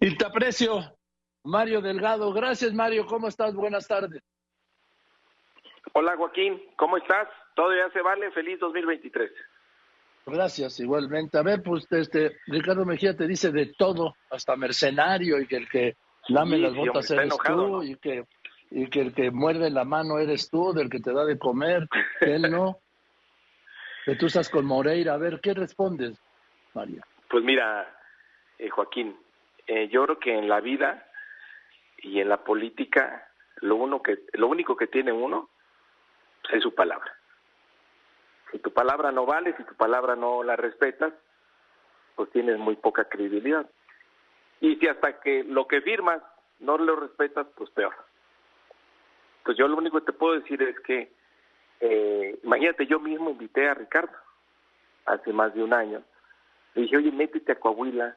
Y te aprecio, Mario Delgado. Gracias, Mario. ¿Cómo estás? Buenas tardes. Hola, Joaquín. ¿Cómo estás? Todo ya se vale. Feliz 2023. Gracias, igualmente. A ver, pues este Ricardo Mejía te dice de todo, hasta mercenario y que el que lame las botas eres tú y que y que el que muerde la mano eres tú, del que te da de comer, él no. que tú estás con Moreira. A ver, ¿qué respondes, María? Pues mira, eh, Joaquín, eh, yo creo que en la vida y en la política lo uno que lo único que tiene uno es su palabra. Si tu palabra no vale, si tu palabra no la respetas, pues tienes muy poca credibilidad. Y si hasta que lo que firmas no lo respetas, pues peor. Pues yo lo único que te puedo decir es que, eh, imagínate, yo mismo invité a Ricardo hace más de un año. Le dije, oye, métete a Coahuila,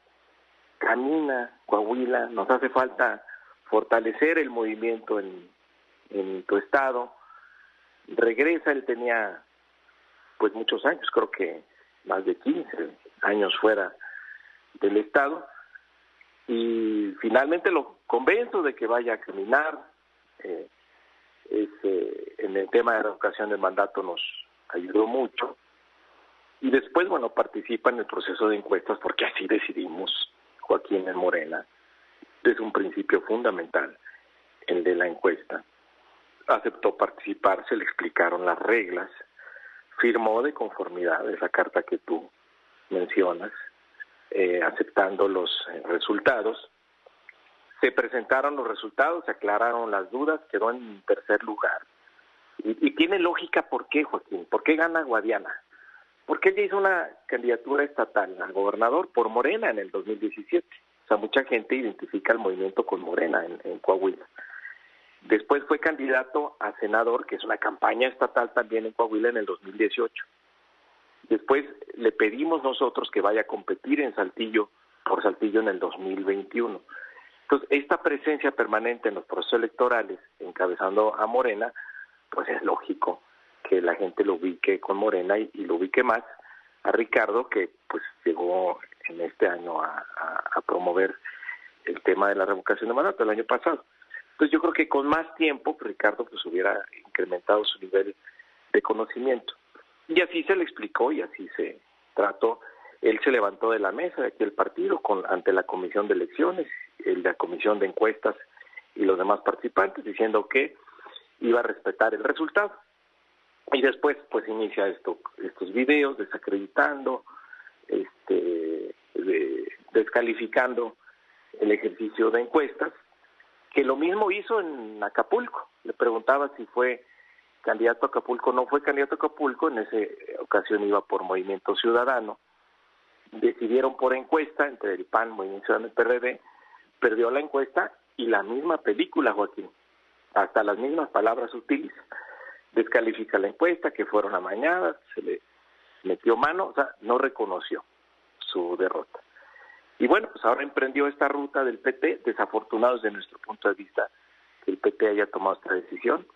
camina Coahuila, nos hace falta fortalecer el movimiento en, en tu estado. Regresa, él tenía pues muchos años, creo que más de 15 años fuera del estado y finalmente lo convenzo de que vaya a caminar. Eh, en el tema de la educación del mandato nos ayudó mucho. Y después, bueno, participa en el proceso de encuestas porque así decidimos, Joaquín en Morena, desde un principio fundamental, el de la encuesta. Aceptó participar, se le explicaron las reglas, firmó de conformidad esa carta que tú mencionas, eh, aceptando los eh, resultados. Se presentaron los resultados, se aclararon las dudas, quedó en tercer lugar. Y, tiene lógica por qué, Joaquín, por qué gana Guadiana. Porque ella hizo una candidatura estatal al gobernador por Morena en el 2017. O sea, mucha gente identifica el movimiento con Morena en, en Coahuila. Después fue candidato a senador, que es una campaña estatal también en Coahuila en el 2018. Después le pedimos nosotros que vaya a competir en Saltillo por Saltillo en el 2021. Entonces, esta presencia permanente en los procesos electorales, encabezando a Morena, pues es lógico que la gente lo ubique con Morena y, lo ubique más a Ricardo, que pues llegó en este año a, promover el tema de la revocación de mandato el año pasado. Entonces yo creo que con más tiempo Ricardo pues hubiera incrementado su nivel de conocimiento. Y así se le explicó y así se trató. Él se levantó de la mesa de aquí el partido con, ante la comisión de elecciones, la comisión de encuestas y los demás participantes, diciendo que iba a respetar el resultado. Y después, pues inicia esto, estos videos desacreditando, este, descalificando el ejercicio de encuestas, que lo mismo hizo en Acapulco. Le preguntaba si fue candidato a Acapulco, no fue candidato a Acapulco, en esa ocasión iba por Movimiento Ciudadano. Decidieron por encuesta entre el PAN, Movimiento Ciudadano y PRD, perdió la encuesta y la misma película, Joaquín, hasta las mismas palabras utiliza. Descalifica la encuesta, que fueron amañadas, se le metió mano, o sea, no reconoció su derrota. Y bueno, pues ahora emprendió esta ruta del PT, desafortunado desde nuestro punto de vista que el PT haya tomado esta decisión,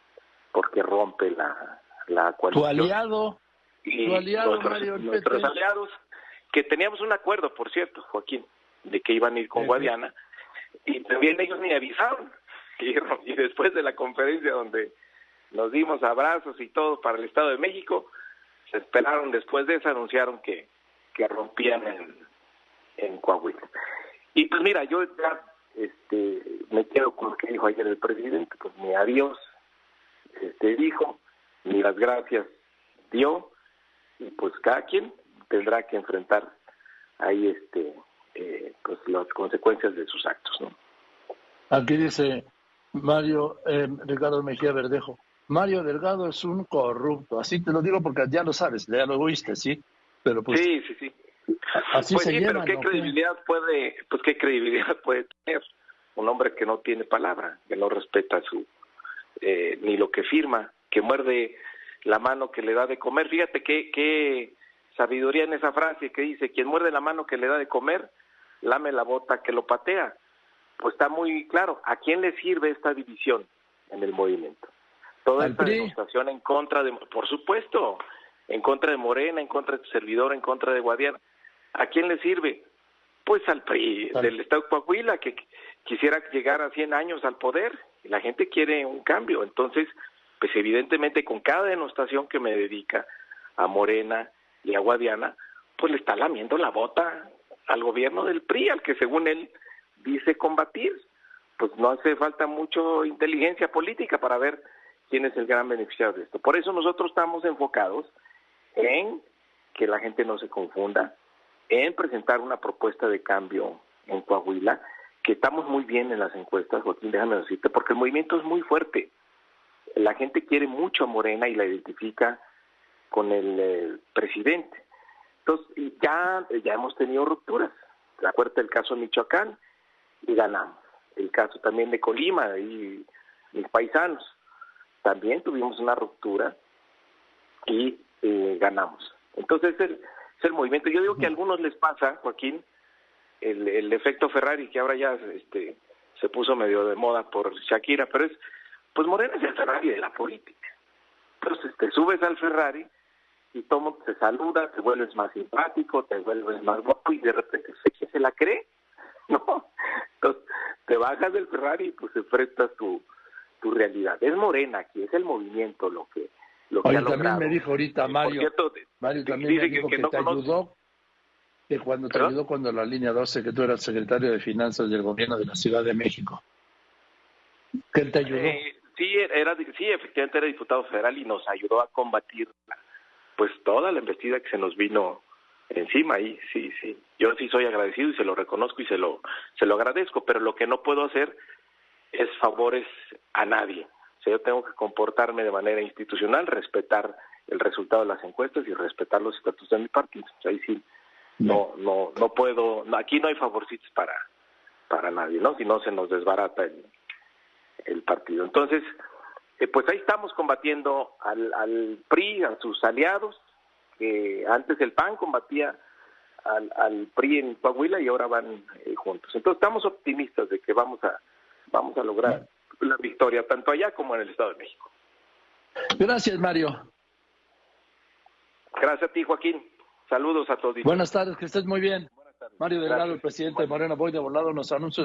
porque rompe la, la coalición. Tu aliado, y tu aliado, nuestros, aliados, que teníamos un acuerdo, por cierto, Joaquín, de que iban a ir con Guadiana, y también ellos ni avisaron, y, después de la conferencia donde nos dimos abrazos y todo para el Estado de México, se esperaron, después de eso anunciaron que, que rompían en, en Coahuila. Y pues mira, yo ya este, me quedo con lo que dijo ayer el presidente, pues mi adiós este, dijo, ni las gracias dio, y pues cada quien tendrá que enfrentar ahí este eh, pues las consecuencias de sus actos, ¿no? Aquí dice Mario eh, Ricardo Mejía Verdejo. Mario Delgado es un corrupto, así te lo digo porque ya lo sabes, ya lo oíste, ¿sí? Pero pues, sí, sí, sí. Así pues sí, pero ¿qué credibilidad puede, pues qué credibilidad puede tener un hombre que no tiene palabra, que no respeta su eh, ni lo que firma, que muerde la mano que le da de comer. Fíjate qué, qué sabiduría en esa frase que dice, quien muerde la mano que le da de comer, lame la bota que lo patea. Pues está muy claro, ¿a quién le sirve esta división en el movimiento? Toda esta demostración en contra de, por supuesto, en contra de Morena, en contra de tu servidor, en contra de Guadiana. ¿A quién le sirve? Pues al PRI del Estado de Coahuila, que quisiera llegar a 100 años al poder, y la gente quiere un cambio. Entonces, pues evidentemente con cada denostación que me dedica a Morena y a Guadiana, pues le está lamiendo la bota al gobierno del PRI, al que según él dice combatir. Pues no hace falta mucho inteligencia política para ver quién es el gran beneficiario de esto. Por eso nosotros estamos enfocados en que la gente no se confunda, en presentar una propuesta de cambio en Coahuila, que estamos muy bien en las encuestas, Joaquín, déjame decirte, porque el movimiento es muy fuerte. La gente quiere mucho a Morena y la identifica con el eh, presidente. Entonces, ya, ya hemos tenido rupturas. Acuérdate el caso de Michoacán y ganamos. El caso también de Colima y mis paisanos. También tuvimos una ruptura y eh, ganamos. Entonces, es el, es el movimiento. Yo digo que a algunos les pasa, Joaquín, el, el efecto Ferrari, que ahora ya este, se puso medio de moda por Shakira, pero es, pues Morena es el Ferrari de la política. Entonces, te subes al Ferrari y todo te saluda, te vuelves más simpático, te vuelves más guapo y de repente se, se la cree, ¿no? Entonces te bajas del Ferrari y pues enfrentas tu, tu realidad. Es morena aquí, es el movimiento lo que lo que Oye, también me dijo ahorita Mario, Mario también me dijo que, te ayudó, que cuando te ayudó cuando la línea 12, que tú eras secretario de Finanzas del gobierno de la Ciudad de México. ¿Qué te ayudó? Eh, sí, era, sí, efectivamente era diputado federal y nos ayudó a combatir pues toda la embestida que se nos vino encima y sí, sí. Yo sí soy agradecido y se lo reconozco y se lo, se lo agradezco, pero lo que no puedo hacer es favores a nadie. O sea, yo tengo que comportarme de manera institucional, respetar el resultado de las encuestas y respetar los estatutos de mi partido. O sea, ahí sí, no, no, no puedo, aquí no hay favorcitos para, para nadie, ¿no? Si no se nos desbarata el, el partido. Entonces, eh, pues ahí estamos combatiendo al, al, PRI, a sus aliados, que antes el PAN combatía al, al PRI en Coahuila y ahora van eh, juntos. Entonces estamos optimistas de que vamos a, vamos a lograr la victoria, tanto allá como en el Estado de México. Gracias, Mario. Gracias a ti, Joaquín. Saludos a todos. Buenas tardes, que estés muy bien. Mario Delgado, el presidente de Moreno Boy de Volado, nos anuncia